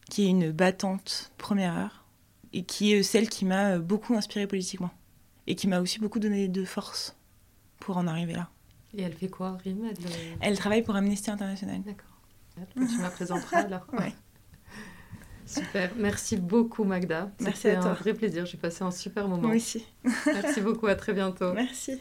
qui est une battante première heure, et qui est celle qui m'a beaucoup inspirée politiquement. Et qui m'a aussi beaucoup donné de force pour en arriver là. Et elle fait quoi, Rim? Elle, elle, travaille pour Amnesty International. D'accord. Tu m'as présenteras alors. ouais. Super. Merci beaucoup, Magda. Merci à toi. un vrai plaisir. J'ai passé un super moment. Moi aussi. Merci beaucoup. À très bientôt. Merci.